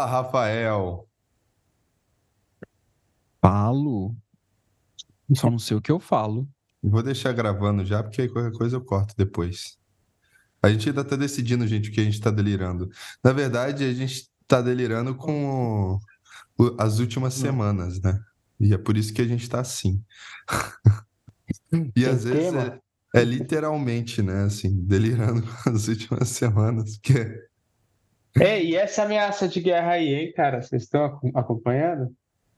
Fala, Rafael. Falo. Só não sei o que eu falo. Vou deixar gravando já, porque aí qualquer coisa eu corto depois. A gente ainda tá decidindo, gente, o que a gente tá delirando. Na verdade, a gente tá delirando com o- as últimas semanas, né? E é por isso que a gente tá assim. E às Tem vezes é, é literalmente, né? Assim, delirando com as últimas semanas. Porque É, e essa ameaça de guerra aí, hein, cara? Vocês estão ac- acompanhando?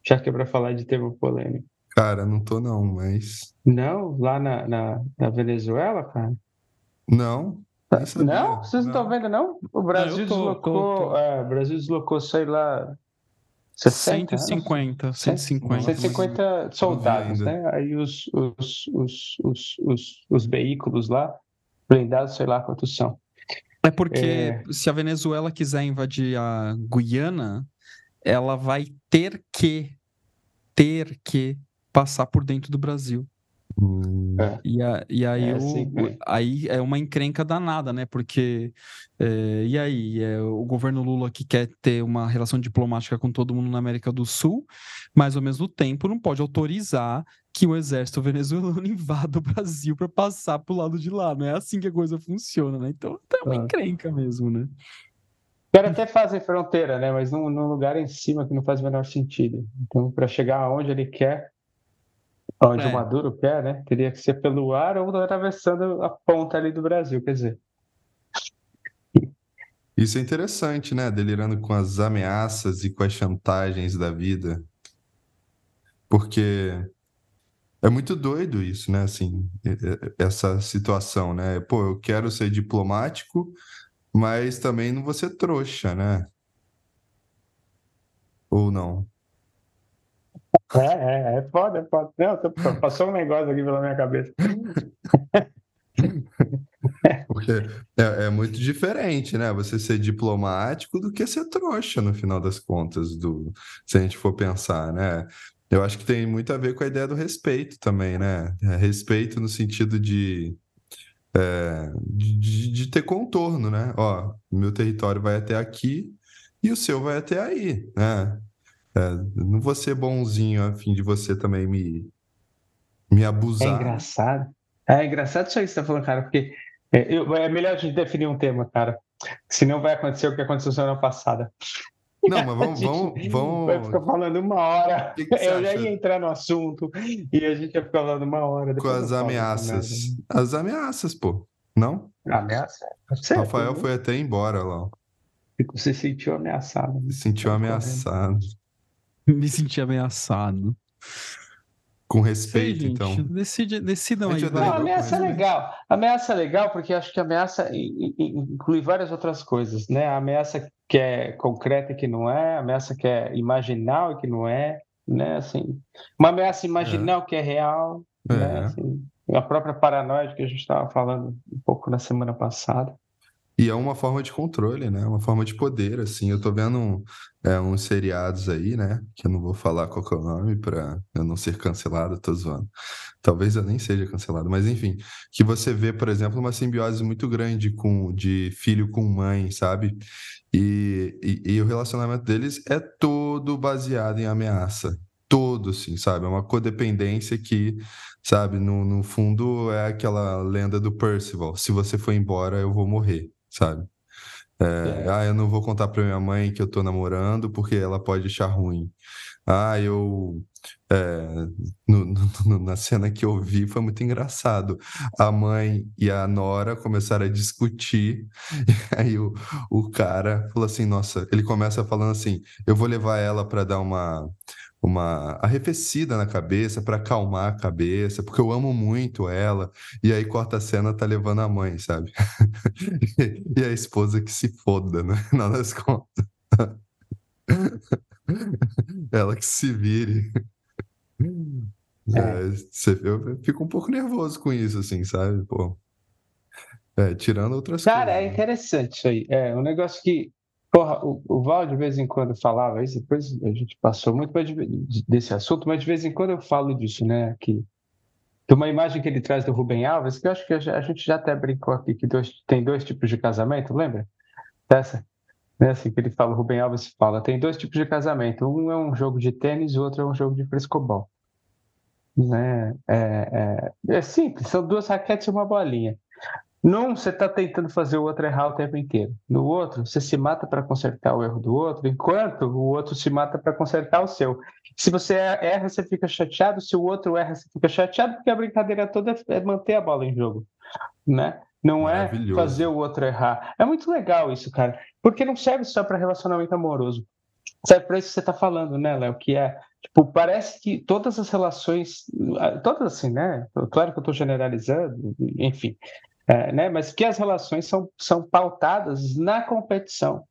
Já que é pra falar de tema polêmico. Cara, não tô não, mas. Não? Lá na, na, na Venezuela, cara? Não. sabia. Não? Vocês não estão vendo, não? O Brasil tô, deslocou. tô, tô. é, o Brasil deslocou, sei lá. 60, 150, 150. 150 soldados, né? Aí os, os, os, os, os, os veículos lá, blindados, sei lá quantos são. É porque É. se a Venezuela quiser invadir a Guiana, ela vai ter que, ter que passar por dentro do Brasil. Hum, E, a- e aí, É, o- sim, é. aí é uma encrenca danada, né? Porque é, e aí é, o governo Lula que quer ter uma relação diplomática com todo mundo na América do Sul, mas ao mesmo tempo não pode autorizar que o exército venezuelano invada o Brasil para passar pro lado de lá. Não é assim que a coisa funciona, né? Então é uma Ah. encrenca mesmo, né? Os caras até fazem fronteira, né? Mas num, num lugar em cima que não faz o menor sentido. Então, para chegar aonde ele quer, onde É. o Maduro quer, né? Teria que ser pelo ar ou atravessando a ponta ali do Brasil. Quer dizer, Isso é interessante, né? Delirando com as ameaças e com as chantagens da vida. Porque é muito doido isso, né? Assim, e- e- essa situação, né? Pô, eu quero ser diplomático, mas também não vou ser trouxa, né? Ou não? É, é, é foda, é foda. Não, tô- passou um negócio aqui pela minha cabeça. Porque é, é muito diferente, né? Você ser diplomático do que ser trouxa, no final das contas, do, se a gente for pensar, né? Eu acho que tem muito a ver com a ideia do respeito também, né? É, Respeito no sentido de, é, de, de- ter contorno, né? Ó, meu território vai até aqui e o seu vai até aí, né? É, não vou ser bonzinho a fim de você também me, me É abusar. engraçado. É engraçado isso aí que você está falando, cara, porque é, eu- é melhor a gente definir um tema, cara. Senão vai acontecer o que aconteceu semana passada. Não, mas vamos, vamos, vamos... Vai ficar falando uma hora. Que que Eu já acha? ia entrar no assunto e a gente ia ficar falando uma hora. com as falo, ameaças. né? As ameaças, pô. Não? Ameaça? Certo, Rafael né? foi até embora lá. Você se sentiu ameaçado. né? Se sentiu Tá ameaçado. Me senti ameaçado. Com Sei, respeito, gente. então. Decide, decidam aí. vai. Não, ameaça é né? legal. Ameaça é legal porque acho que ameaça inclui várias outras coisas, né? A ameaça que é concreta e que não é, a ameaça que é imaginal e que não é, né? Assim, uma ameaça imaginal que é real, né? É. Assim, a própria paranoia que a gente estava falando um pouco na semana passada. E é uma forma de controle, né? Uma forma de poder, assim. Eu tô vendo um- é, uns seriados aí, né? Que eu não vou falar qual é o nome pra eu não ser cancelado, tô zoando. Talvez eu nem seja cancelado, mas enfim. Que você vê, por exemplo, uma simbiose muito grande com, de filho com mãe, sabe? E, e, e o relacionamento deles é todo baseado em ameaça. Todo, assim, sabe? É uma codependência que, sabe, no, no fundo é aquela lenda do Percival. Se você for embora, eu vou morrer, sabe? É, É. ah, eu não vou contar pra minha mãe que eu tô namorando porque ela pode achar ruim. Ah, eu. é, no- no- na cena que eu vi foi muito engraçado. A mãe e a nora começaram a discutir, e aí o, o cara falou assim: Nossa, ele começa falando assim: Eu vou levar ela para dar uma, uma arrefecida na cabeça, para acalmar a cabeça, porque eu amo muito ela. E aí corta a cena, tá levando a mãe, sabe? E a esposa que se foda, né? Final das contas. Ela que se vire. É, você- eu fico um pouco nervoso com isso, assim, sabe? Pô. É, tirando outras Cara, é coisas. né? interessante isso aí. É um negócio que, porra, o, o Val de vez em quando falava isso, depois a gente passou muito de- desse assunto, mas de vez em quando eu falo disso, né? Que tem uma imagem que ele traz do Rubem Alves, que eu acho que a gente já até brincou aqui, que dois- tem dois tipos de casamento, lembra? Dessa? É assim que ele fala, o Rubem Alves fala, tem dois tipos de casamento. Um é um jogo de tênis o outro é um jogo de frescobol. Né? É, é, é simples, são duas raquetes e uma bolinha. Num, você está tentando fazer o outro errar o tempo inteiro. No outro, você se mata para consertar o erro do outro, enquanto o outro se mata para consertar o seu. Se você erra, você fica chateado. Se o outro erra, você fica chateado, porque a brincadeira toda é manter a bola em jogo. Né? Não é fazer o outro errar. É muito legal isso, cara. Porque não serve só para relacionamento amoroso. Serve para isso que você está falando, né, Léo? Que é, tipo, parece que todas as relações, todas assim, né? Claro que eu estou generalizando, enfim, é, né? mas que as relações são, são pautadas na competição.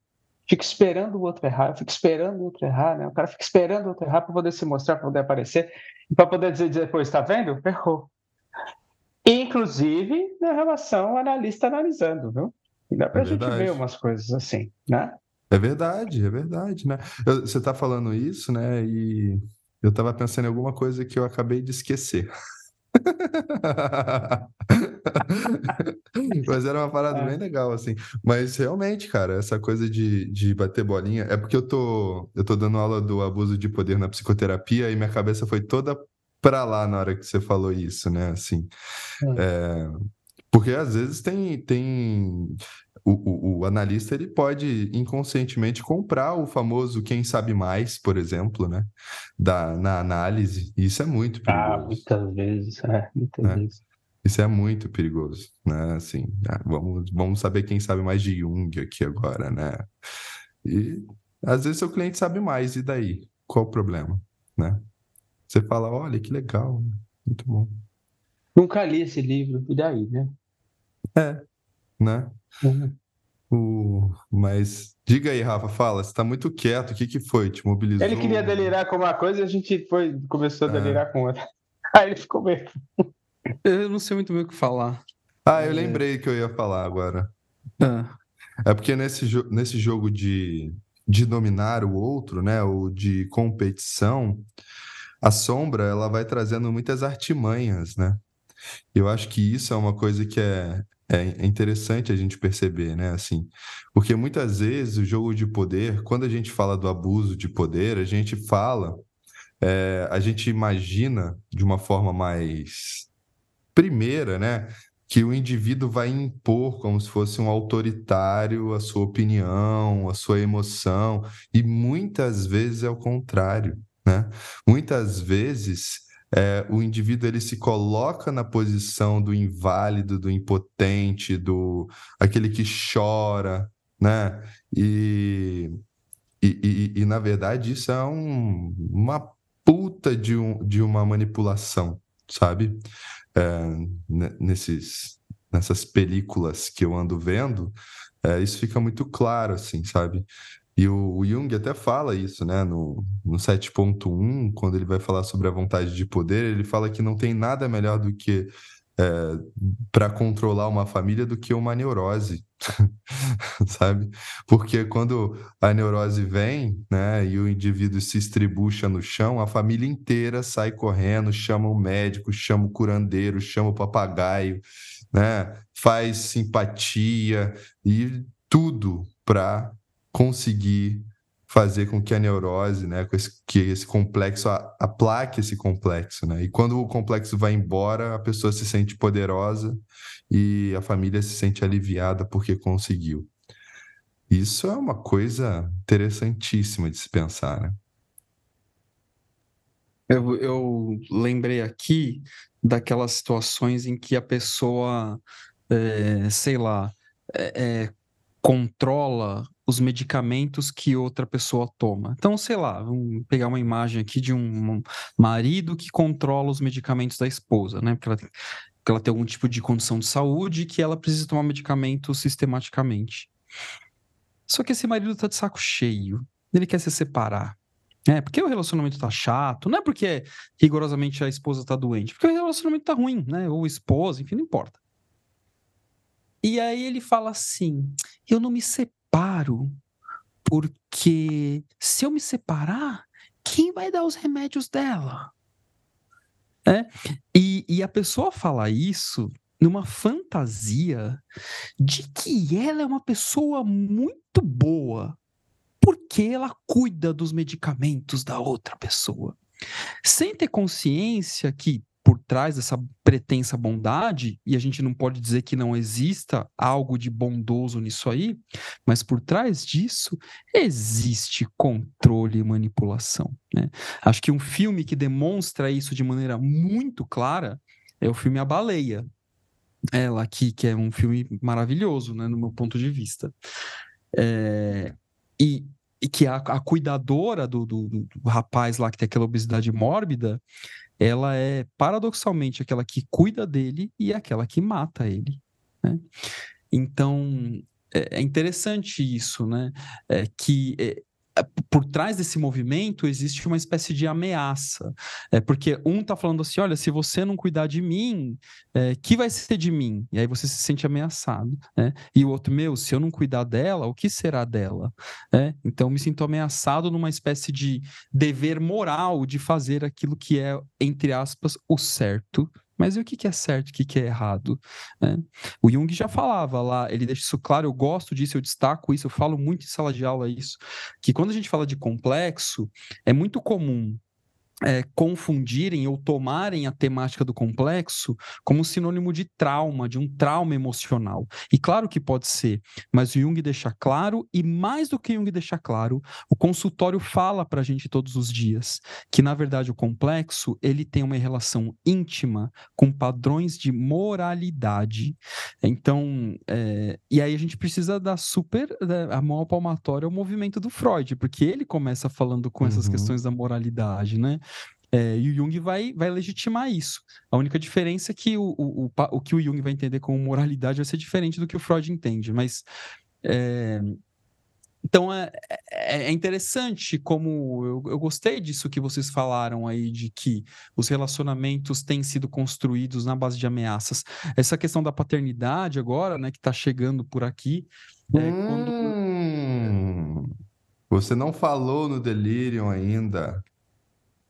Fica esperando o outro errar, fica esperando o outro errar, né? O cara fica esperando o outro errar para poder se mostrar, para poder aparecer, e para poder dizer depois, está vendo? Errou. Inclusive na relação analista analisando, viu? dá para a é gente ver umas coisas assim, né? É verdade, é verdade, né? Eu, você está falando isso, né? E eu estava pensando em alguma coisa que eu acabei de esquecer. Mas era uma parada é. bem legal, assim. Mas realmente, cara, essa coisa de, de bater bolinha. É porque eu tô, eu tô dando aula do abuso de poder na psicoterapia e minha cabeça foi toda pra lá na hora que você falou isso, né? Assim. É. É, porque às vezes tem, tem o, o, o, analista ele pode inconscientemente comprar o famoso quem sabe mais, por exemplo, né? Da, na análise. Isso é muito ah, perigoso. Ah, muitas vezes, é, muitas né? vezes. Isso é muito perigoso, né? Assim, ah, vamos, vamos saber quem sabe mais de Jung aqui agora, né? E às vezes seu cliente sabe mais, e daí? Qual o problema, né? Você fala, olha, que legal, muito bom. Nunca li esse livro, e daí, né? É, né? Uhum. O... Mas diga aí, Rafa, fala, você está muito quieto, o que, que foi? Te mobilizou? Ele queria delirar com uma coisa e a gente foi, começou a é. delirar é. com outra. Aí ele ficou meio. Eu não sei muito bem o que falar. Ah, eu é... lembrei que eu ia falar agora. É, é porque nesse, jo nesse jogo de, de dominar o outro, né, ou de competição, a sombra ela vai trazendo muitas artimanhas, né? Eu acho que isso é uma coisa que é, é interessante a gente perceber, né? Assim, porque muitas vezes o jogo de poder, quando a gente fala do abuso de poder, a gente fala, é, a gente imagina de uma forma mais primeira, né? Que o indivíduo vai impor como se fosse um autoritário a sua opinião, a sua emoção, e muitas vezes é o contrário, né? Muitas vezes é, o indivíduo ele se coloca na posição do inválido, do impotente, do aquele que chora, né? E, e, e, e na verdade isso é um, uma puta de, um, de uma manipulação, sabe? É, nesses, nessas películas que eu ando vendo, é, isso fica muito claro, assim, sabe? E o, o Jung até fala isso, né? No, no 7.1, quando ele vai falar sobre a vontade de poder, ele fala que não tem nada melhor do que é, para controlar uma família do que uma neurose, sabe? Porque quando a neurose vem, né, e o indivíduo se estribucha no chão, a família inteira sai correndo, chama o médico, chama o curandeiro, chama o papagaio, né? Faz simpatia e tudo para conseguir fazer com que a neurose, né, que esse complexo aplaque esse complexo, né? E quando o complexo vai embora, a pessoa se sente poderosa e a família se sente aliviada porque conseguiu. Isso é uma coisa interessantíssima de se pensar, né? Eu, eu lembrei aqui daquelas situações em que a pessoa, é, sei lá, é, é, controla os medicamentos que outra pessoa toma. Então, sei lá, vamos pegar uma imagem aqui de um marido que controla os medicamentos da esposa, né? Porque ela, porque ela tem algum tipo de condição de saúde que ela precisa tomar medicamento sistematicamente. Só que esse marido tá de saco cheio, ele quer se separar. É, porque o relacionamento tá chato, não é porque rigorosamente a esposa tá doente, porque o relacionamento tá ruim, né? Ou esposa, enfim, não importa. E aí ele fala assim: eu não me separo separo, porque se eu me separar, quem vai dar os remédios dela? É? E, e a pessoa fala isso numa fantasia de que ela é uma pessoa muito boa, porque ela cuida dos medicamentos da outra pessoa. Sem ter consciência que por trás dessa pretensa bondade, e a gente não pode dizer que não exista algo de bondoso nisso aí, mas por trás disso existe controle e manipulação. Né? Acho que um filme que demonstra isso de maneira muito clara é o filme A Baleia. Ela aqui, que é um filme maravilhoso, né, no meu ponto de vista. É, e, e que a, a cuidadora do, do, do, rapaz lá que tem aquela obesidade mórbida, ela é paradoxalmente aquela que cuida dele e aquela que mata ele. Né? Então é, é interessante isso, né? É, que é, por trás desse movimento existe uma espécie de ameaça. É porque um está falando assim: olha, se você não cuidar de mim, é, que vai ser de mim? E aí você se sente ameaçado. Né? E o outro, meu, se eu não cuidar dela, o que será dela? É, então me sinto ameaçado numa espécie de dever moral de fazer aquilo que é, entre aspas, o certo mas e o que é certo, o que é errado? Né? O Jung já falava lá, ele deixa isso claro, eu gosto disso, eu destaco isso, eu falo muito em sala de aula isso, que quando a gente fala de complexo, é muito comum é, confundirem ou tomarem a temática do complexo como sinônimo de trauma, de um trauma emocional. E claro que pode ser, mas o Jung deixa claro, e mais do que Jung deixa claro, o consultório fala para a gente todos os dias que, na verdade, o complexo ele tem uma relação íntima com padrões de moralidade. Então, é, e aí a gente precisa dar super né, a mão palmatória ao movimento do Freud, porque ele começa falando com essas uhum. questões da moralidade, né? É, e o Jung vai, vai legitimar isso. A única diferença é que o, o, o, o que o Jung vai entender como moralidade vai ser diferente do que o Freud entende. Mas. É, então é, é, é, interessante como eu, eu gostei disso que vocês falaram aí, de que os relacionamentos têm sido construídos na base de ameaças. Essa questão da paternidade agora, né, que está chegando por aqui. É, hum, quando... Você não falou no Delirium ainda.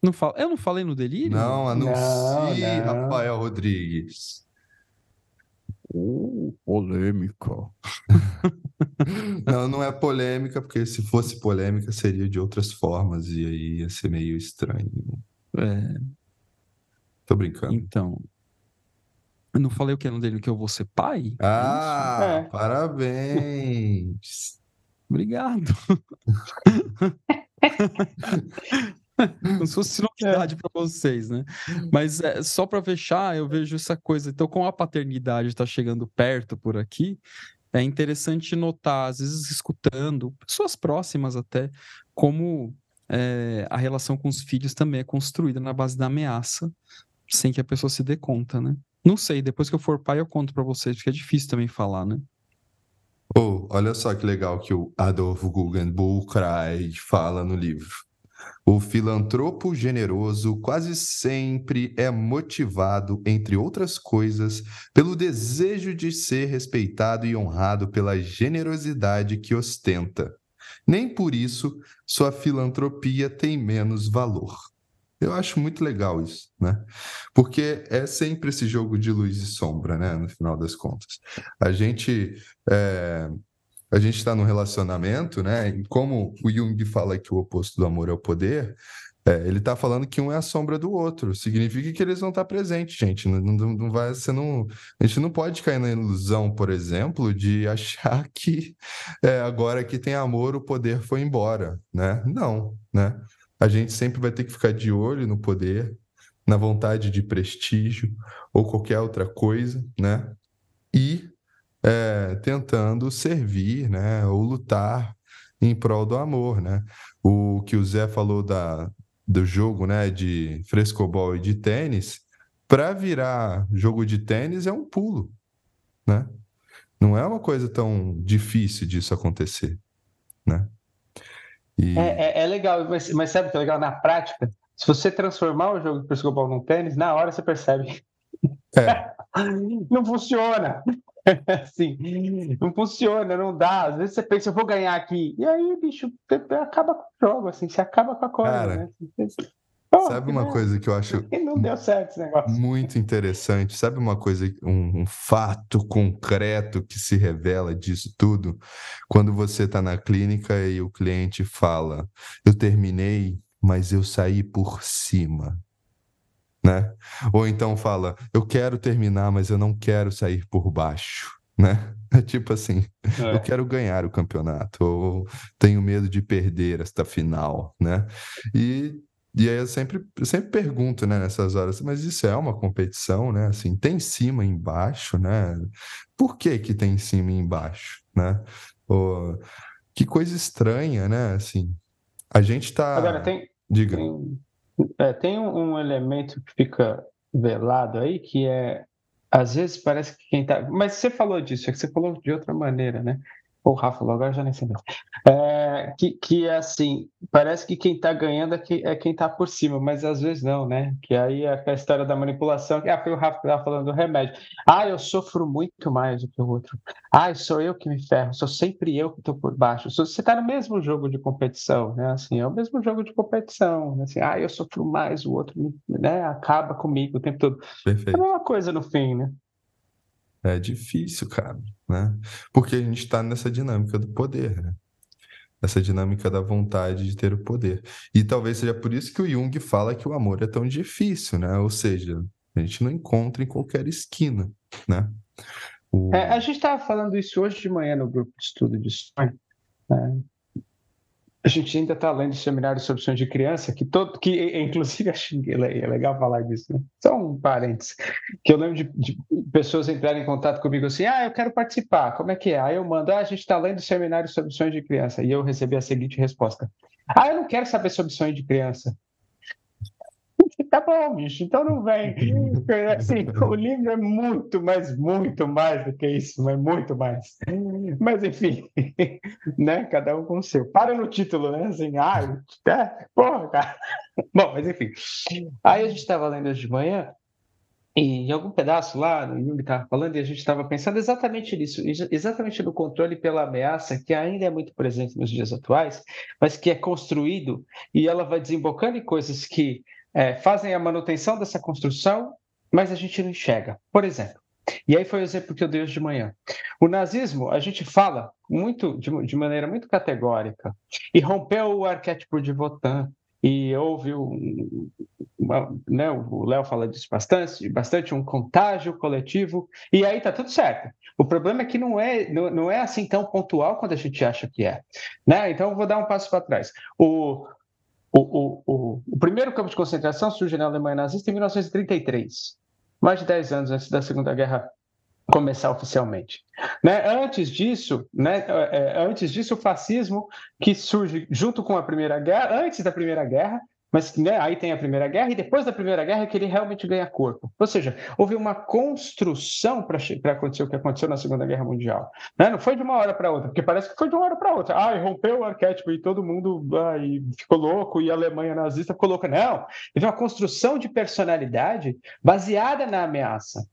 Não fal... Eu não falei no delírio? Não, anuncie não, não. Rafael Rodrigues. Uh, polêmica. não, não é polêmica, porque se fosse polêmica seria de outras formas e aí ia ser meio estranho. É. Tô brincando. Então. Eu não falei o que é no dele que eu vou ser pai? É ah, é. parabéns. Obrigado. Como se fosse novidade é. para vocês, né? Mas é, só para fechar, eu vejo essa coisa. Então, com a paternidade está chegando perto por aqui, é interessante notar, às vezes escutando, pessoas próximas até, como é, a relação com os filhos também é construída na base da ameaça, sem que a pessoa se dê conta, né? Não sei, depois que eu for pai eu conto para vocês, porque é difícil também falar, né? Oh, olha só que legal que o Adolfo Guggenbuch fala no livro. O filantropo generoso quase sempre é motivado, entre outras coisas, pelo desejo de ser respeitado e honrado pela generosidade que ostenta. Nem por isso sua filantropia tem menos valor. Eu acho muito legal isso, né? Porque é sempre esse jogo de luz e sombra, né? No final das contas. A gente é, a gente está num relacionamento, né? E como o Jung fala que o oposto do amor é o poder, é, ele está falando que um é a sombra do outro. Significa que eles vão estar tá presentes, gente. Não, não, não vai, você não, a gente não pode cair na ilusão, por exemplo, de achar que é, agora que tem amor o poder foi embora, né? Não, né? A gente sempre vai ter que ficar de olho no poder, na vontade de prestígio ou qualquer outra coisa, né? E é, tentando servir, né, ou lutar em prol do amor, né? O que o Zé falou da, do jogo, né, de frescobol e de tênis, para virar jogo de tênis é um pulo, né? Não é uma coisa tão difícil disso acontecer, né? E... É, é, é, legal, mas, mas sabe o que é legal na prática? Se você transformar o jogo de frescobol num tênis, na hora você percebe. É. não funciona. assim, não funciona, não dá. Às vezes você pensa, eu vou ganhar aqui. E aí, bicho, acaba com o jogo, assim, você acaba com a coisa, Cara, né? Sabe uma né? coisa que eu acho. E não deu certo esse negócio. Muito interessante. Sabe uma coisa, um, um fato concreto que se revela disso tudo? Quando você está na clínica e o cliente fala: Eu terminei, mas eu saí por cima. Né? Ou então fala: Eu quero terminar, mas eu não quero sair por baixo. Né? É tipo assim, é. eu quero ganhar o campeonato, ou tenho medo de perder esta final, né? E e aí eu sempre, eu sempre pergunto, né, nessas horas, mas isso é uma competição, né? Assim, tem cima e embaixo, né? Por que que tem cima e embaixo, né? Ou, que coisa estranha, né? Assim, a gente tá... Agora, tem... Diga. Tem, é, tem um, um elemento que fica velado aí, que é às vezes parece que quem tá. Mas você falou disso, é que você falou de outra maneira, né? Ou Rafa, agora já nem sei mais. É, que, que é assim, parece que quem está ganhando é, que, é quem está por cima, mas às vezes não, né? Que aí é a história da manipulação, que ah, foi o Rafa que estava falando do remédio. Ah, eu sofro muito mais do que o outro. Ah, sou eu que me ferro, sou sempre eu que estou por baixo. Você está no mesmo jogo de competição, né? Assim, é o mesmo jogo de competição. Né? Assim, ah, eu sofro mais, o outro né, acaba comigo o tempo todo. Perfeito. É a mesma coisa no fim, né? É difícil, cara, né? Porque a gente está nessa dinâmica do poder, né? Essa dinâmica da vontade de ter o poder. E talvez seja por isso que o Jung fala que o amor é tão difícil, né? Ou seja, a gente não encontra em qualquer esquina, né? O... É, a gente estava falando isso hoje de manhã no grupo de estudo de sonho. Né? A gente ainda está lendo seminário sobre sonhos de criança, que todo, que inclusive que é legal falar disso, né? Só um parênteses, que eu lembro de, de, pessoas entrarem em contato comigo assim, ah, eu quero participar, como é que é? Aí eu mando, ah, a gente está lendo seminário sobre sonhos de criança, e eu recebi a seguinte resposta, ah, eu não quero saber sobre sonhos de criança, tá bom, bicho, então não vem. Assim, o livro é muito, mas muito mais do que isso, mas muito mais. Mas enfim, né? Cada um com o seu. Para no título, né? Assim, ah, é, porra, cara. Bom, mas enfim. Aí a gente estava lendo hoje de manhã, e em algum pedaço lá, o Jung estava falando, e a gente estava pensando exatamente nisso, exatamente no controle pela ameaça, que ainda é muito presente nos dias atuais, mas que é construído e ela vai desembocando em coisas que é, fazem a manutenção dessa construção, mas a gente não enxerga. Por exemplo, e aí foi o exemplo que eu dei hoje de manhã. O nazismo, a gente fala muito de, de maneira muito categórica e rompeu o arquétipo de Votan. E houve um, uma, né, o Léo fala disso bastante, bastante, um contágio coletivo, e aí tá tudo certo. O problema é que não é, não, não é assim tão pontual quando a gente acha que é. Né? Então, eu vou dar um passo para trás. O, o, o, o, primeiro campo de concentração surge na Alemanha nazista em 1933, mais de 10 anos antes da Segunda Guerra começar oficialmente. Né? Antes disso, né, é, é, antes disso, o fascismo que surge junto com a Primeira Guerra, antes da Primeira Guerra, mas né, aí tem a Primeira Guerra, e depois da Primeira Guerra é que ele realmente ganha corpo. Ou seja, houve uma construção para acontecer o que aconteceu na Segunda Guerra Mundial. Né? Não foi de uma hora para outra, porque parece que foi de uma hora para outra. Ah, rompeu o arquétipo e todo mundo ah, e ficou louco, e a Alemanha nazista ficou louca. Não, teve uma construção de personalidade baseada na ameaça.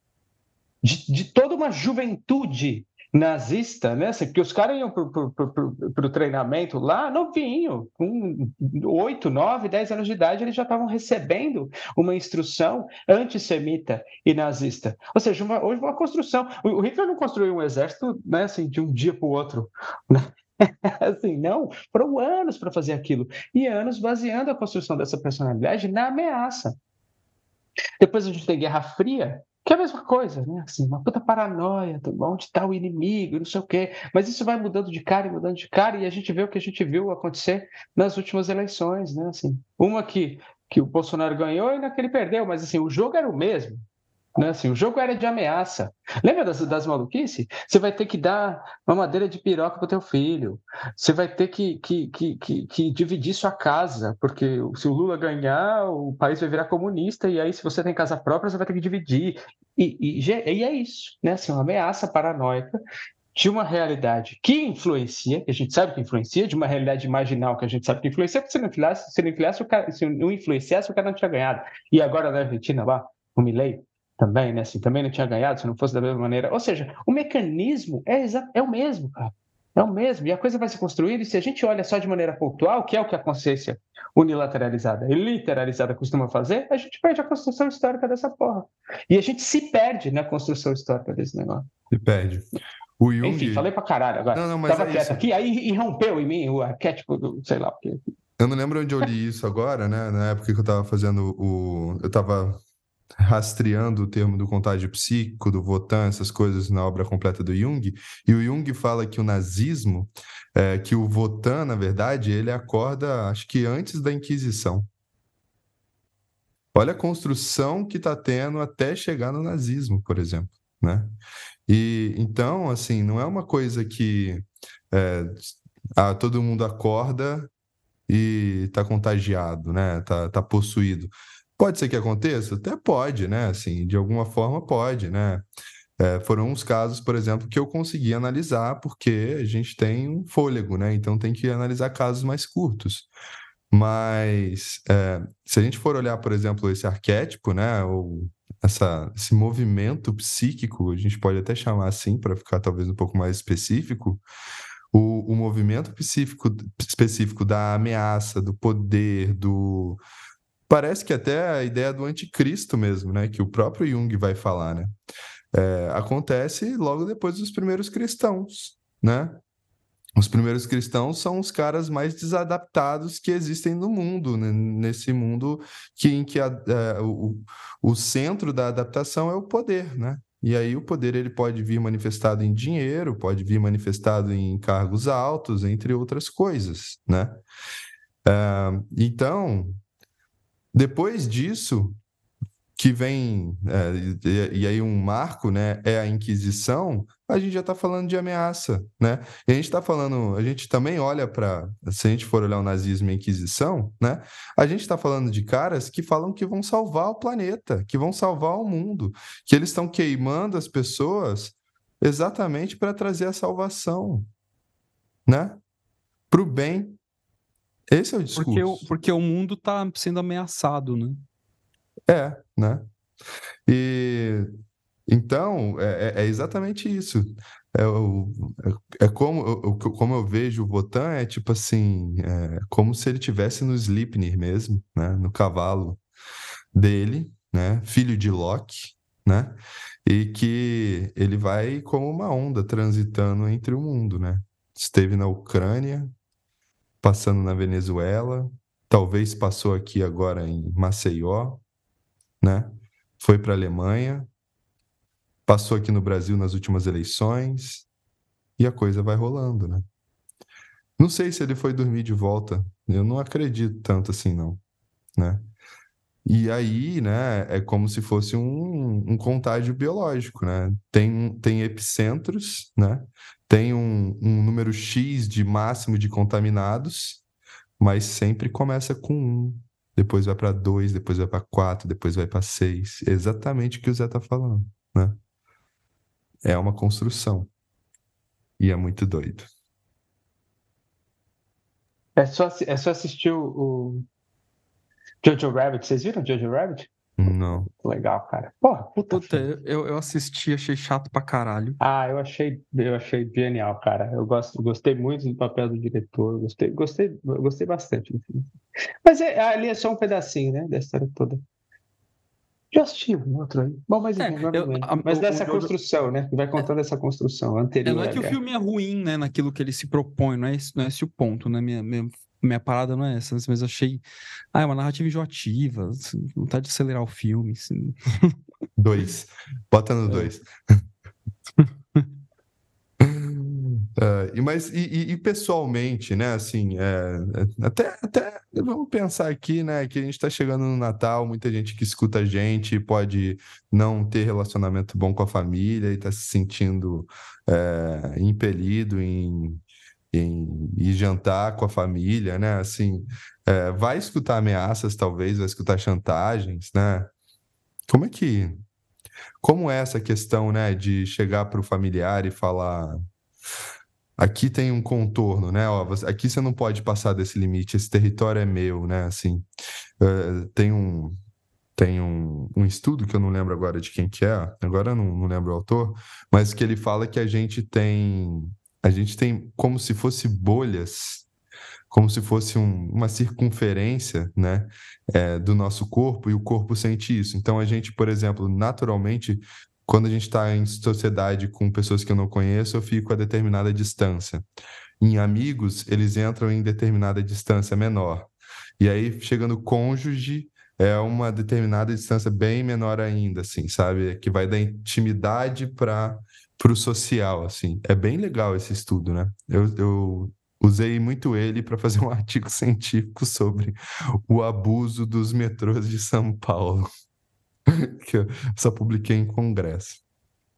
De, de toda uma juventude nazista, né? Assim, porque os caras iam para o treinamento lá novinho, com 8, 9, 10 anos de idade, eles já estavam recebendo uma instrução antissemita e nazista. Ou seja, uma, houve uma construção. O, Hitler não construiu um exército né, assim, de um dia para o outro. Né? assim, não, foram anos para fazer aquilo. E anos baseando a construção dessa personalidade na ameaça. Depois a gente tem Guerra Fria, que é a mesma coisa, né? Assim, uma puta paranoia, onde está o inimigo, não sei o quê. Mas isso vai mudando de cara e mudando de cara, e a gente vê o que a gente viu acontecer nas últimas eleições, né? Assim, uma que, que o Bolsonaro ganhou e naquele perdeu, mas assim, o jogo era o mesmo. Né? Assim, o jogo era de ameaça. Lembra das, das maluquices? Você vai ter que dar uma madeira de piroca para teu filho. Você vai ter que, que, que, que, que dividir sua casa, porque se o Lula ganhar, o país vai virar comunista, e aí, se você tem casa própria, você vai ter que dividir. E, e, e é isso, né? Assim, uma ameaça paranoica de uma realidade que influencia, que a gente sabe que influencia, de uma realidade marginal que a gente sabe que influencia, porque se não influenciasse, se não influenciasse, o cara, se não influenciasse, o cara não tinha ganhado. E agora na Argentina, lá, o Milley, também, né? Assim, também não tinha ganhado se não fosse da mesma maneira. Ou seja, o mecanismo é, é o mesmo, cara. É o mesmo, e a coisa vai se construindo, e se a gente olha só de maneira pontual, que é o que a consciência unilateralizada e literalizada costuma fazer, a gente perde a construção histórica dessa porra. E a gente se perde na construção histórica desse negócio. Se perde. O Jung... Enfim, falei pra caralho agora. Não, não, mas Tava é quieto aqui, aí irrompeu em mim o arquétipo do, sei lá o quê. Eu não lembro onde eu li isso agora, né? Na época que eu tava fazendo o. Eu tava rastreando o termo do contágio psíquico, do Votan, essas coisas na obra completa do Jung, e o Jung fala que o nazismo, é, que o Votan, na verdade, ele acorda, acho que antes da Inquisição. Olha a construção que está tendo até chegar no nazismo, por exemplo, né? E então, assim, não é uma coisa que é, ah, todo mundo acorda e está contagiado, né? Tá, tá possuído. Pode ser que aconteça? Até pode, né? Assim, de alguma forma pode, né? É, foram uns casos, por exemplo, que eu consegui analisar, porque a gente tem um fôlego, né? Então tem que analisar casos mais curtos. Mas é, se a gente for olhar, por exemplo, esse arquétipo, né? Ou essa, esse movimento psíquico, a gente pode até chamar assim, para ficar talvez um pouco mais específico, o, o movimento específico, específico da ameaça, do poder, do. Parece que até a ideia do anticristo mesmo, né? Que o próprio Jung vai falar, né? É, acontece logo depois dos primeiros cristãos, né? Os primeiros cristãos são os caras mais desadaptados que existem no mundo, né? nesse mundo que, em que a, a, o, o centro da adaptação é o poder, né? E aí o poder ele pode vir manifestado em dinheiro, pode vir manifestado em cargos altos, entre outras coisas, né? Uh, então, depois disso, que vem, é, e, e, aí um marco, né, é a Inquisição, a gente já está falando de ameaça, né? E a gente está falando, a gente também olha para, se a gente for olhar o nazismo e a Inquisição, né, a gente está falando de caras que falam que vão salvar o planeta, que vão salvar o mundo, que eles estão queimando as pessoas exatamente para trazer a salvação, né? Para o bem. Esse é o discurso. Porque o, porque o mundo está sendo ameaçado, né? É, né? E então é, é, é exatamente isso. É, é, é como, eu, como eu vejo o Votan, é tipo assim, é como se ele tivesse no Sleipnir mesmo, né? No cavalo dele, né? Filho de Loki, né? E que ele vai como uma onda transitando entre o mundo, né? Esteve na Ucrânia, passando na Venezuela, talvez passou aqui agora em Maceió, né? Foi para a Alemanha, passou aqui no Brasil nas últimas eleições e a coisa vai rolando, né? Não sei se ele foi dormir de volta. Eu não acredito tanto assim, não, né? E aí, né, é como se fosse um, um contágio biológico, né? Tem, tem epicentros, né? Tem um, um número X de máximo de contaminados, mas sempre começa com um, depois vai para dois, depois vai para quatro, depois vai para seis. Exatamente o que o Zé está falando, né? É uma construção. E é muito doido. É só, é só assistir o, o Jojo Rabbit. Vocês viram Jojo Rabbit? Não. Legal, cara. Porra, puta. puta eu, eu assisti, achei chato pra caralho. Ah, eu achei, eu achei genial, cara. Eu gosto, gostei muito do papel do diretor. Gostei, gostei, gostei bastante. Enfim. Mas é, ali é só um pedacinho, né, da história toda. Já assisti um outro aí. Bom, mas, É, eu- a- mas o- dessa o construção, né? que Vai contando essa construção É, anterior. não é que o ali, filme é ruim, né, naquilo que ele se propõe, não é esse, não é esse o ponto, né? Minha, minha, minha parada não é essa, mas achei. Ah, é uma narrativa enjoativa, assim, vontade de acelerar o filme. assim. Dois. Bota É. no dois. É, e, mas, e, e- e pessoalmente, né, assim, é, é, até, até vamos pensar aqui, né, que a gente está chegando no Natal, muita gente que escuta a gente pode não ter relacionamento bom com a família e está se sentindo é, impelido em, em ir jantar com a família, né, assim, é, vai escutar ameaças, talvez, vai escutar chantagens, né, como é que, como é essa questão, né, de chegar para o familiar e falar aqui tem um contorno, né? Ó, aqui você não pode passar desse limite, esse território é meu, né? Assim, eh, tem um tem um, um estudo que eu não lembro agora de quem que é, agora eu não, não lembro o autor, mas que ele fala que a gente tem a gente tem como se fosse bolhas, como se fosse um, uma circunferência, né, é, do nosso corpo e o corpo sente isso. Então a gente, por exemplo, naturalmente, quando a gente está em sociedade com pessoas que eu não conheço, eu fico a determinada distância. Em amigos, eles entram em determinada distância menor. E aí, chegando cônjuge, é uma determinada distância bem menor ainda, assim, sabe? Que vai da intimidade para o social, assim. É bem legal esse estudo, né? Eu, eu usei muito ele para fazer um artigo científico sobre o abuso dos metrôs de São Paulo, que eu só publiquei em congresso.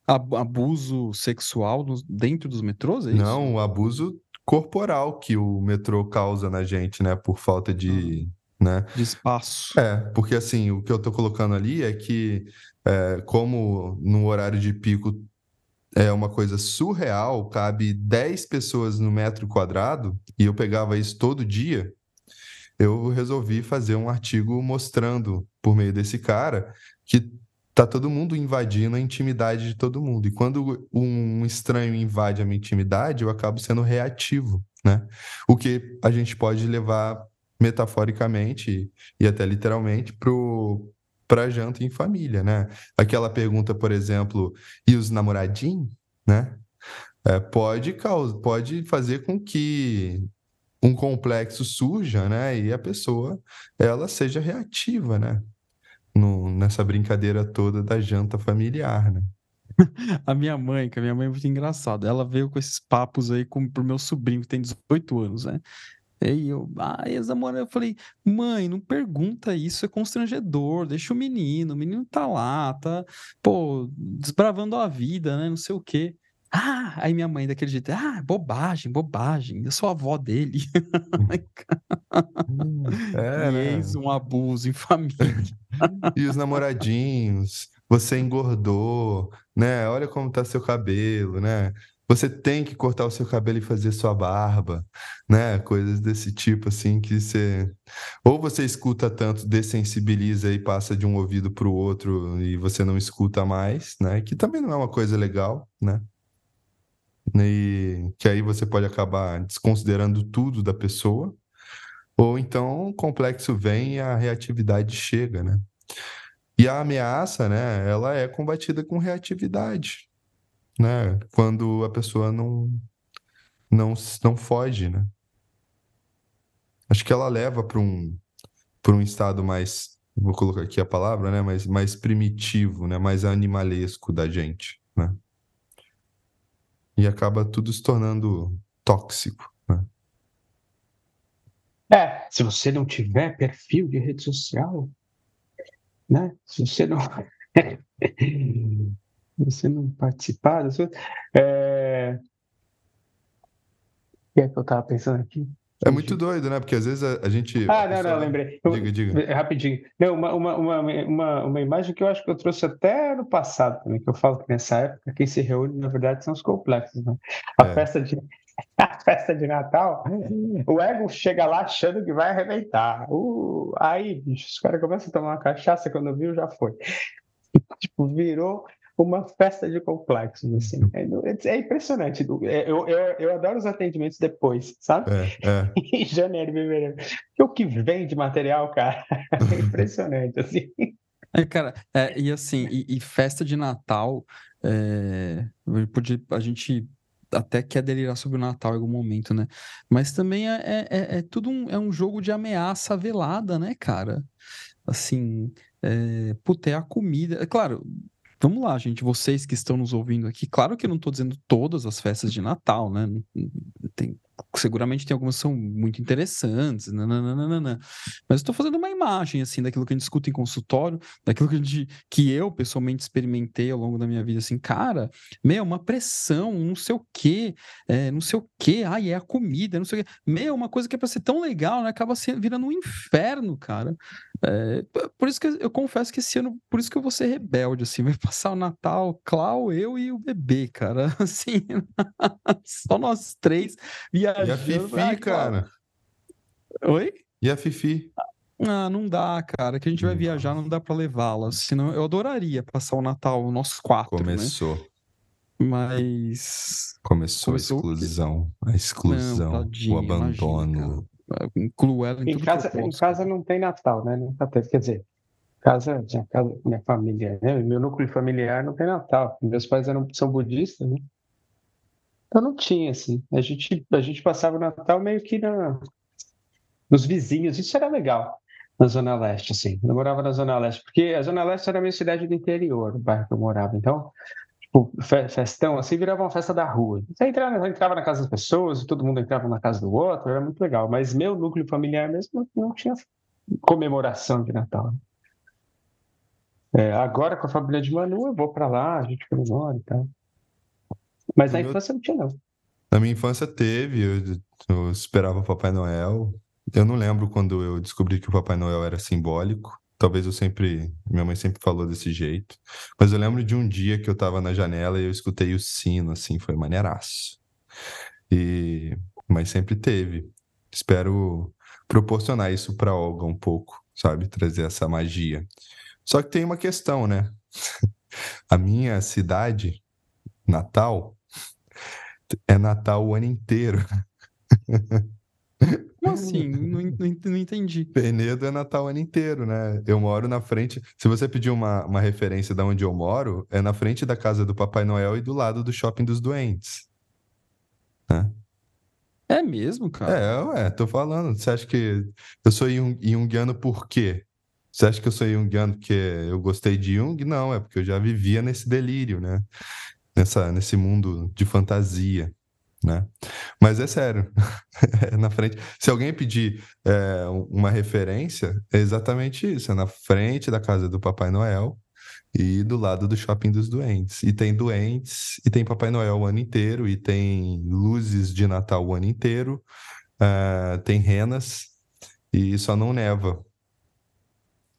Abuso sexual dentro dos metrôs? É Não, o abuso corporal que o metrô causa na gente, né? Por falta de. Uhum. Né? De espaço. É, porque assim, o que eu tô colocando ali é que, é, como no horário de pico é uma coisa surreal, cabe 10 pessoas no metro quadrado, e eu pegava isso todo dia, eu resolvi fazer um artigo mostrando, por meio desse cara, que tá todo mundo invadindo a intimidade de todo mundo. E quando um estranho invade a minha intimidade, eu acabo sendo reativo, né? O que a gente pode levar metaforicamente e até literalmente pro para janta em família, né? Aquela pergunta, por exemplo, e os namoradinhos, né? É, pode, pode fazer com que um complexo surja, né? E a pessoa ela seja reativa, né? no, nessa brincadeira toda da janta familiar, né? A minha mãe, que a minha mãe é muito engraçada, ela veio com esses papos aí com, pro meu sobrinho, que tem 18 anos, né? E eu, ah, ex-namorado, eu falei, mãe, não pergunta isso, é constrangedor, deixa o menino, o menino tá lá, tá, pô, desbravando a vida, né, não sei o quê. Ah, aí minha mãe daquele jeito, ah, bobagem, bobagem, eu sou a avó dele. É, né? eis um abuso em família. e os namoradinhos, você engordou, né? Olha como tá seu cabelo, né? Você tem que cortar o seu cabelo e fazer sua barba, né? Coisas desse tipo, assim, que você. Ou você escuta tanto, dessensibiliza e passa de um ouvido para o outro e você não escuta mais, né? Que também não é uma coisa legal, né? e que aí você pode acabar desconsiderando tudo da pessoa, ou então o complexo vem e a reatividade chega, né? E a ameaça, né, ela é combatida com reatividade, né? Quando a pessoa não não não foge, né? Acho que ela leva para um para um estado mais, vou colocar aqui a palavra, né, mais mais primitivo, né, mais animalesco da gente, né? e acaba tudo se tornando tóxico. Né? É, se você não tiver perfil de rede social, né? Se você não você não participar das coisas, é... o que é que eu estava pensando aqui? É muito doido, né? Porque às vezes a, a gente. Ah, não, não, lembrei. Diga, diga. Rapidinho. Não, uma, uma, uma, uma, uma imagem que eu acho que eu trouxe até no passado também, que eu falo que nessa época quem se reúne, na verdade, são os complexos. Né? A, é. festa de, a festa de Natal, o ego chega lá achando que vai arrebentar. Uh, aí, bicho, os caras começam a tomar uma cachaça, quando viu, já foi. tipo, virou uma festa de complexos, assim. É, é impressionante. É, eu, eu, eu, adoro os atendimentos depois, sabe? É, é. em janeiro fevereiro. o que vem de material, cara, é impressionante, assim. É, cara, é, e assim, e, e, festa de Natal, é, podia, a gente até quer delirar sobre o Natal em algum momento, né? Mas também é, é, é, é tudo um, é um jogo de ameaça velada, né, cara? Assim, é, puta, é a comida. É claro, Vamos lá, gente, vocês que estão nos ouvindo aqui, claro que eu não estou dizendo todas as festas de Natal, né? Tem seguramente tem algumas que são muito interessantes, nananana. mas estou fazendo uma imagem assim daquilo que a gente discute em consultório, daquilo que, gente, que eu pessoalmente experimentei ao longo da minha vida, assim, cara, meu, uma pressão, não sei o quê, é, não sei o quê, ai, é a comida, não sei o quê, meu, uma coisa que é para ser tão legal, né, acaba sendo, virando um inferno, cara. É, por isso que eu confesso que esse ano, por isso que eu vou ser rebelde, assim, vai passar o Natal, Clau, eu e o bebê, cara, assim, só nós três viajando e a Fifi, cara? Oi? E a Fifi? Ah, não dá, cara. Que a gente vai viajar, não dá para levá-la. Senão eu adoraria passar o Natal, nós quatro. Né? Começou. Né? Mas. Começou, Começou a o exclusão, a exclusão, Não, o tadinha, abandono. imagina, Incluo ela em, Em tudo casa, que eu em casa não tem Natal, né? Nunca teve. Quer dizer, casa, tinha casa, minha família, né? Meu núcleo familiar não tem Natal. Meus pais eram, são budistas, né? Então não tinha, assim. A gente, a gente passava o Natal meio que na, nos vizinhos. Isso era legal na Zona Leste, assim. Eu morava na Zona Leste, porque a Zona Leste era a minha cidade do interior, o bairro que eu morava. Então, tipo, fe- festão, assim, virava uma festa da rua. Você entrava, entrava na casa das pessoas, todo mundo entrava na casa do outro, era muito legal. Mas meu núcleo familiar mesmo não, não tinha comemoração de Natal. É, agora, com a família de Manu, eu vou para lá, a gente comemora e tal. Mas na infância não tinha, não. Na minha infância teve, eu, eu esperava o Papai Noel. Eu não lembro quando eu descobri que o Papai Noel era simbólico. Talvez eu sempre, minha mãe sempre falou desse jeito. Mas eu lembro de um dia que eu tava na janela e eu escutei o sino, assim, foi maneiraço. E, mas sempre teve. Espero proporcionar isso para Olga um pouco, sabe? Trazer essa magia. Só que tem uma questão, né? A minha cidade, Natal, é Natal o ano inteiro. Como assim? Não, não não entendi. Penedo é Natal o ano inteiro, né? Eu moro na frente. Se você pedir uma, uma referência de onde eu moro, é na frente da casa do Papai Noel e do lado do Shopping dos Doentes. É mesmo, cara? É, ué, tô falando. Você acha que eu sou jung- junguiano por quê? Você acha que eu sou junguiano porque eu gostei de Jung? Não, é porque eu já vivia nesse delírio, né? Nessa, nesse mundo de fantasia, né? Mas é sério, é na frente. Se alguém pedir é, uma referência, é exatamente isso. É na frente da casa do Papai Noel e do lado do Shopping dos Doentes. E tem doentes, e tem Papai Noel o ano inteiro, e tem luzes de Natal o ano inteiro, ah, tem renas, e só não neva.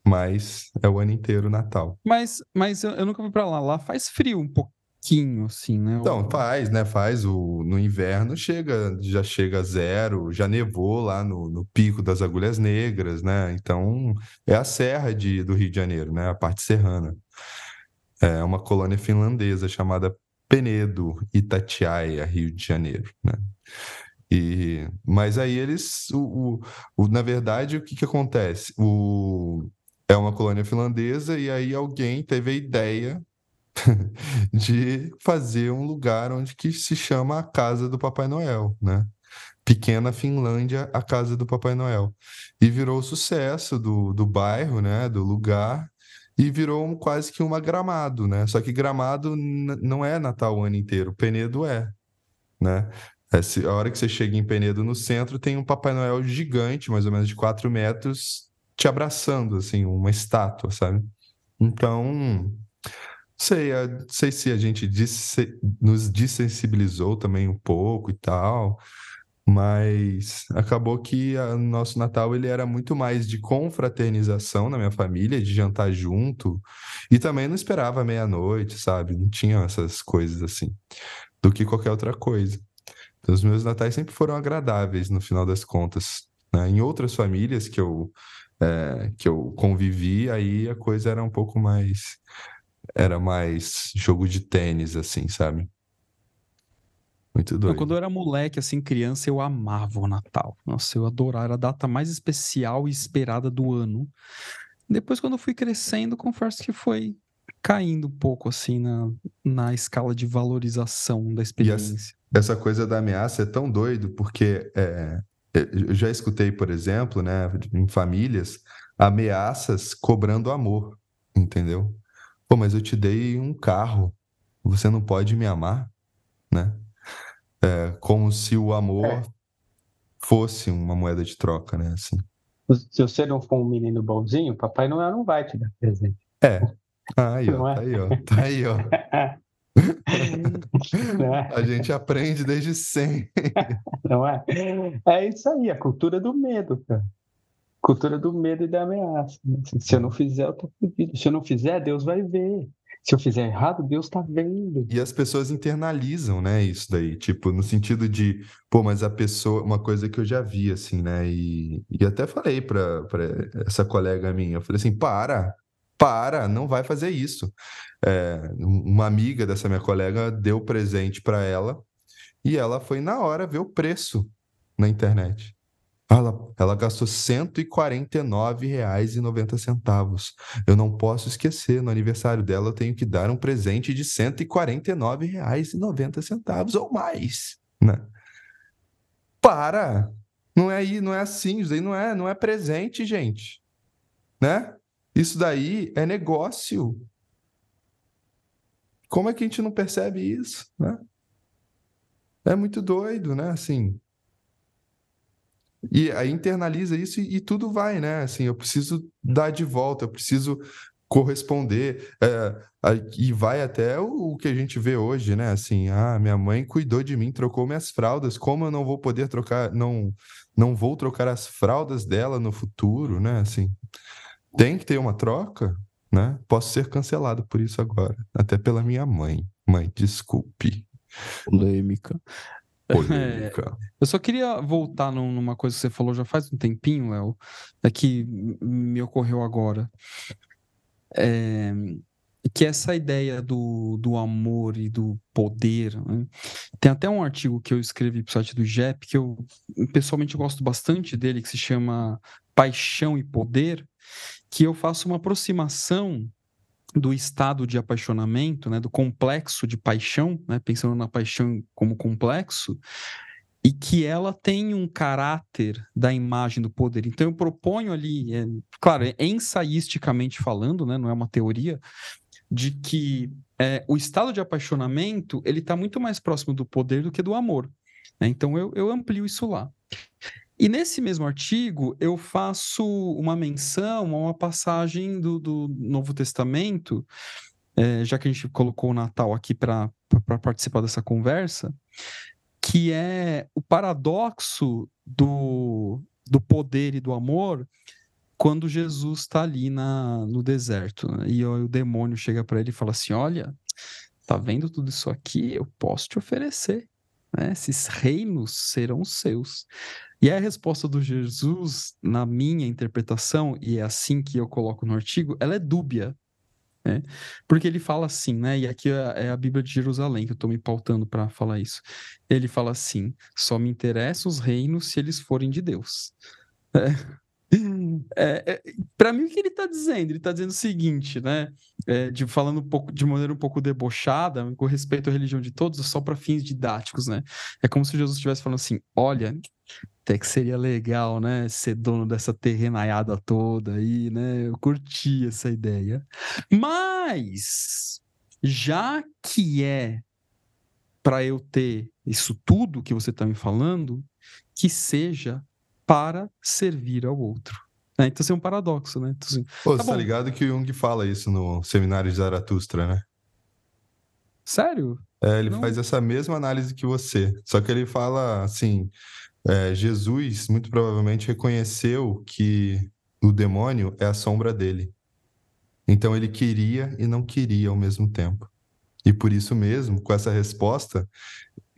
Mas é o ano inteiro Natal. Mas, mas eu, eu nunca fui pra lá. Lá faz frio um pouquinho, assim, né? Então, O- faz, né? Faz o no inverno chega, já chega a zero, já nevou lá no, no pico das Agulhas Negras, né? Então, é a serra de, do Rio de Janeiro, né? A parte serrana. É uma colônia finlandesa chamada Penedo, Itatiaia, Rio de Janeiro, né? E, mas aí eles, o, o- o- na verdade, o que que acontece? O, é uma colônia finlandesa e aí alguém teve a ideia de fazer um lugar onde que se chama a Casa do Papai Noel, né? Pequena Finlândia, a Casa do Papai Noel. E virou sucesso do, do bairro, né? Do lugar. E virou um- quase que uma Gramado, né? Só que Gramado não é Natal o ano inteiro, Penedo é, né? É, se- a hora que você chega em Penedo no centro, tem um Papai Noel gigante, mais ou menos de 4 metros, te abraçando, assim, uma estátua, sabe? Então, sei, é, sei se a gente disse- nos dessensibilizou também um pouco e tal, mas acabou que o nosso Natal ele era muito mais de confraternização na minha família, de jantar junto, e também não esperava meia-noite, sabe? Não tinha essas coisas assim, do que qualquer outra coisa. Então, os meus natais sempre foram agradáveis no final das contas, né? Em outras famílias que eu, é, que eu convivi, aí a coisa era um pouco mais era mais jogo de tênis, assim, sabe? Muito doido. quando eu era moleque, assim, criança, eu amava o Natal. Nossa, eu adorava. Era a data mais especial e esperada do ano. Depois, quando eu fui crescendo, confesso que foi caindo um pouco, assim, na, na escala de valorização da experiência. Essa coisa da ameaça é tão doido, porque é, eu já escutei, por exemplo, né, em famílias, ameaças cobrando amor, entendeu? Pô, mas eu te dei um carro, você não pode me amar, né? É, como se o amor É. fosse uma moeda de troca, né? Assim. Se você não for um menino bonzinho, Papai Noel não vai te dar presente. É. Ah, aí, ó, é? tá aí, ó, tá aí, ó. É? A gente aprende desde sempre. Não é? É isso aí, a cultura do medo, cara. Cultura do medo e da ameaça. né? Se eu não fizer, eu tô fudido. Se eu não fizer, Deus vai ver. Se eu fizer errado, Deus tá vendo. E as pessoas internalizam, né, isso daí, tipo, no sentido de, pô, mas a pessoa, uma coisa que eu já vi, assim, né, e, e até falei pra, pra essa colega minha, eu falei assim, para, para, não vai fazer isso. É, uma amiga dessa minha colega deu presente para ela e ela foi na hora ver o preço na internet. Ela, ela gastou R$ 149,90. Eu não posso esquecer, no aniversário dela eu tenho que dar um presente de R$ 149,90 ou mais, né? Para! Não é aí, não é assim, isso daí não é, não é presente, gente. Né? Isso daí é negócio. Como é que a gente não percebe isso, né? É muito doido, né? Assim, e aí internaliza isso e, e, tudo vai, né? Assim, eu preciso dar de volta, eu preciso corresponder. É, e vai até o, o, que a gente vê hoje, né? Assim, ah, minha mãe cuidou de mim, trocou minhas fraldas, como eu não vou poder trocar, não, não vou trocar as fraldas dela no futuro, né? Assim, tem que ter uma troca, né? Posso ser cancelado por isso agora, até pela minha mãe. Mãe, desculpe. Polêmica. Polêmica. É, eu só queria voltar numa coisa que você falou já faz um tempinho, Léo, é que me ocorreu agora. É, que essa ideia do, do amor e do poder. Né? Tem até um artigo que eu escrevi para o site do JEP, que eu pessoalmente gosto bastante dele, que se chama Paixão e Poder, que eu faço uma aproximação do estado de apaixonamento, né, do complexo de paixão, né, pensando na paixão como complexo, e que ela tem um caráter da imagem do poder. Então eu proponho ali, é, claro, é ensaísticamente falando, né, não é uma teoria, de que é, o estado de apaixonamento ele está muito mais próximo do poder do que do amor. Né? Então eu, eu amplio isso lá. E nesse mesmo artigo, eu faço uma menção a uma passagem do, do Novo Testamento, é, já que a gente colocou o Natal aqui para participar dessa conversa, que é o paradoxo do, do poder e do amor quando Jesus está ali na, no deserto. Né? E o, o demônio chega para ele e fala assim: Olha, tá vendo tudo isso aqui? Eu posso te oferecer. Né? Esses reinos serão seus. E a resposta do Jesus, na minha interpretação, e é assim que eu coloco no artigo, ela é dúbia. Né? Porque ele fala assim, né? E aqui é, é a Bíblia de Jerusalém que eu estou me pautando para falar isso. Ele fala assim: só me interessam os reinos se eles forem de Deus. É. É, é, para mim, o que ele está dizendo? Ele está dizendo o seguinte, né? É, de, falando um pouco, de maneira um pouco debochada, com respeito à religião de todos, só para fins didáticos, né? É como se Jesus estivesse falando assim: olha, até que seria legal, né? Ser dono dessa terrenaiada toda aí, né? Eu curti essa ideia. Mas, já que é para eu ter isso tudo que você está me falando, que seja para servir ao outro. Né? Então, isso é um paradoxo, né? Então, assim, Pô, tá você tá ligado que o Jung fala isso no Seminário de Zaratustra, né? Sério? É, ele Não... faz essa mesma análise que você. Só que ele fala assim: é, Jesus muito provavelmente reconheceu que o demônio é a sombra dele. Então ele queria e não queria ao mesmo tempo. E por isso mesmo, com essa resposta,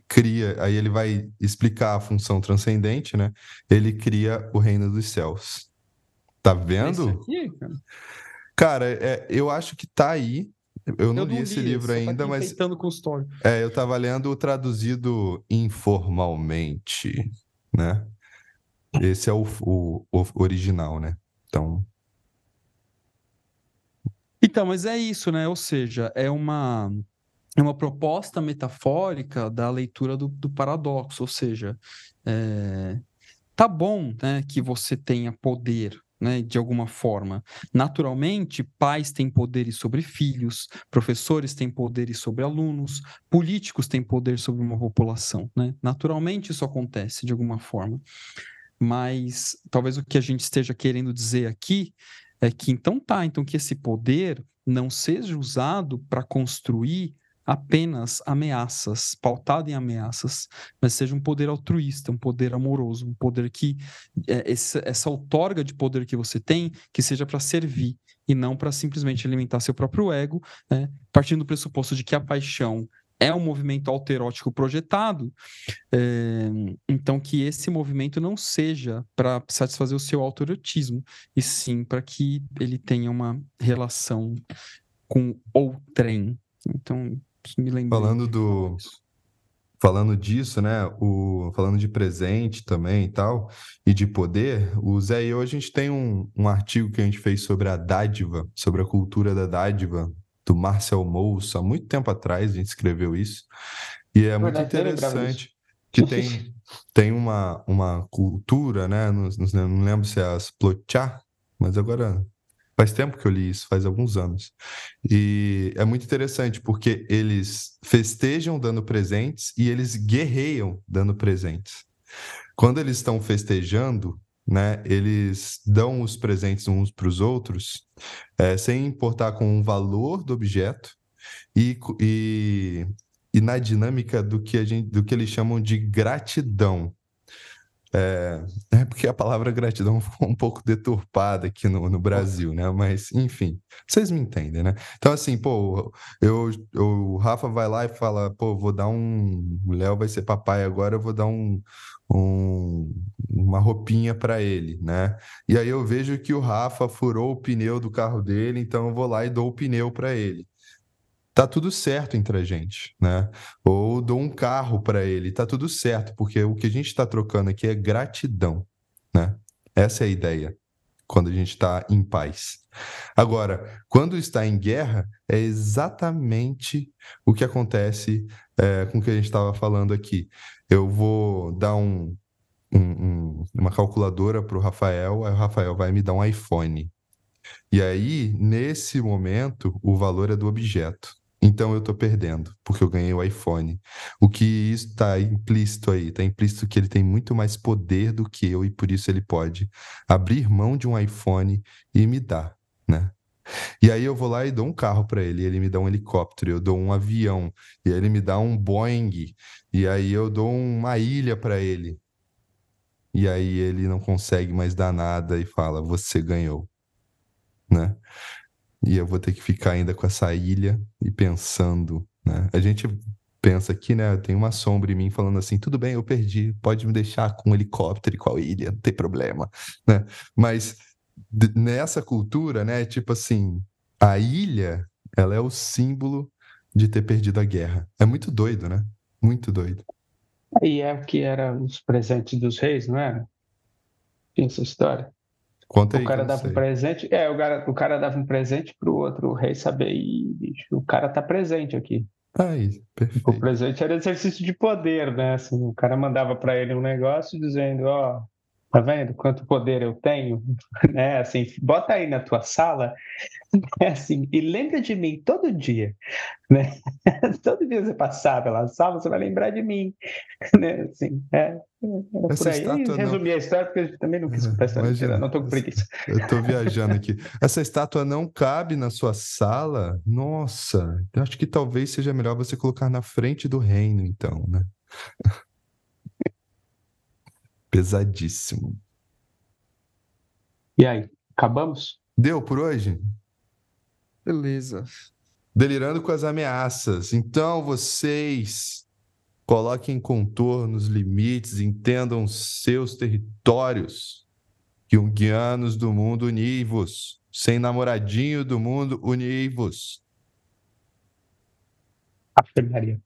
cria, aí ele vai explicar a função transcendente, né? Ele cria o reino dos céus. Tá vendo? Aqui, cara, cara é, eu acho que tá aí. Eu não, eu li esse livro tá ainda, mas. Com é, eu tava lendo o traduzido informalmente, né? Esse é o, o, o original, né? Então. Então, mas é isso, né? Ou seja, é uma é uma proposta metafórica da leitura do, do paradoxo, ou seja, é, tá bom né, que você tenha poder, né, de alguma forma. Naturalmente, pais têm poderes sobre filhos, professores têm poderes sobre alunos, políticos têm poder sobre uma população. Né? Naturalmente, isso acontece de alguma forma. Mas talvez o que a gente esteja querendo dizer aqui é que então tá, então que esse poder não seja usado para construir apenas ameaças, pautado em ameaças, mas seja um poder altruísta, um poder amoroso, um poder que é, essa, essa outorga de poder que você tem, que seja para servir e não para simplesmente alimentar seu próprio ego, né? partindo do pressuposto de que a paixão é um movimento alterótico projetado, é, então que esse movimento não seja para satisfazer o seu autoerotismo, e sim para que ele tenha uma relação com outrem. Então, me lembrei. Falando do falando disso, né? O, falando de presente também e tal, e de poder, o Zé e eu, a gente tem um, um artigo que a gente fez sobre a dádiva, sobre a cultura da dádiva, do Marcel Moussa, há muito tempo atrás a gente escreveu isso. E é muito interessante que tem, tem uma, uma cultura, né? Não, não lembro se é as Plochá, mas agora Faz tempo que eu li isso, faz alguns anos. E é muito interessante porque eles festejam dando presentes e eles guerreiam dando presentes. Quando eles estão festejando, né, eles dão os presentes uns para os outros, é, sem importar com o valor do objeto e, e, e na dinâmica do que, a gente, do que eles chamam de gratidão. É, é, porque a palavra gratidão ficou um pouco deturpada aqui no, no Brasil, né? Mas, enfim, vocês me entendem, né? Então, assim, pô, eu, eu, o Rafa vai lá e fala, pô, vou dar um. O Léo vai ser papai agora, eu vou dar um, um, uma roupinha para ele, né? E aí eu vejo que o Rafa furou o pneu do carro dele, então eu vou lá e dou o pneu para ele tá tudo certo entre a gente, né? Ou dou um carro para ele, tá tudo certo, porque o que a gente está trocando aqui é gratidão, né? Essa é a ideia quando a gente está em paz. Agora, quando está em guerra, é exatamente o que acontece é, com o que a gente estava falando aqui. Eu vou dar um, um, um, uma calculadora para o Rafael, aí o Rafael vai me dar um iPhone. E aí, nesse momento, o valor é do objeto. Então eu estou perdendo, porque eu ganhei o iPhone. O que está implícito aí? Está implícito que ele tem muito mais poder do que eu e por isso ele pode abrir mão de um iPhone e me dar, né? E aí eu vou lá e dou um carro para ele, ele me dá um helicóptero, eu dou um avião, e aí ele me dá um Boeing, e aí eu dou uma ilha para ele. E aí ele não consegue mais dar nada e fala: "Você ganhou", né? E eu vou ter que ficar ainda com essa ilha e pensando, né? A gente pensa aqui, né? Tem uma sombra em mim falando assim: tudo bem, eu perdi, pode me deixar com um helicóptero e com a ilha, não tem problema, né? Mas nessa cultura, né? Tipo assim, a ilha, ela é o símbolo de ter perdido a guerra. É muito doido, né? Muito doido. E é o que eram os presentes dos reis, não era? Tinha essa história. Conta aí, o cara dava um presente, é, o cara, o cara dava um presente pro outro rei saber, e bicho, o cara tá presente aqui. Aí, perfeito. O presente era exercício de poder, né? Assim, o cara mandava para ele um negócio dizendo, ó, oh, Tá vendo quanto poder eu tenho? né? Assim, bota aí na tua sala, né? assim, e lembra de mim todo dia, né? todo dia você passar pela sala, você vai lembrar de mim, né? Assim, é, é Essa aí. Resumir não... a história porque eu também não quis contar essa Imagina, não tô com preguiça. Eu tô viajando aqui. Essa estátua não cabe na sua sala? Nossa, eu acho que talvez seja melhor você colocar na frente do reino, então, né? Pesadíssimo. E aí, acabamos? Deu por hoje? Beleza. Delirando com as ameaças. Então, vocês coloquem contornos, limites, entendam seus territórios. Jungianos do mundo, univos. Sem namoradinho do mundo, univos.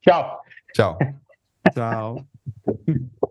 Tchau. Tchau. Tchau.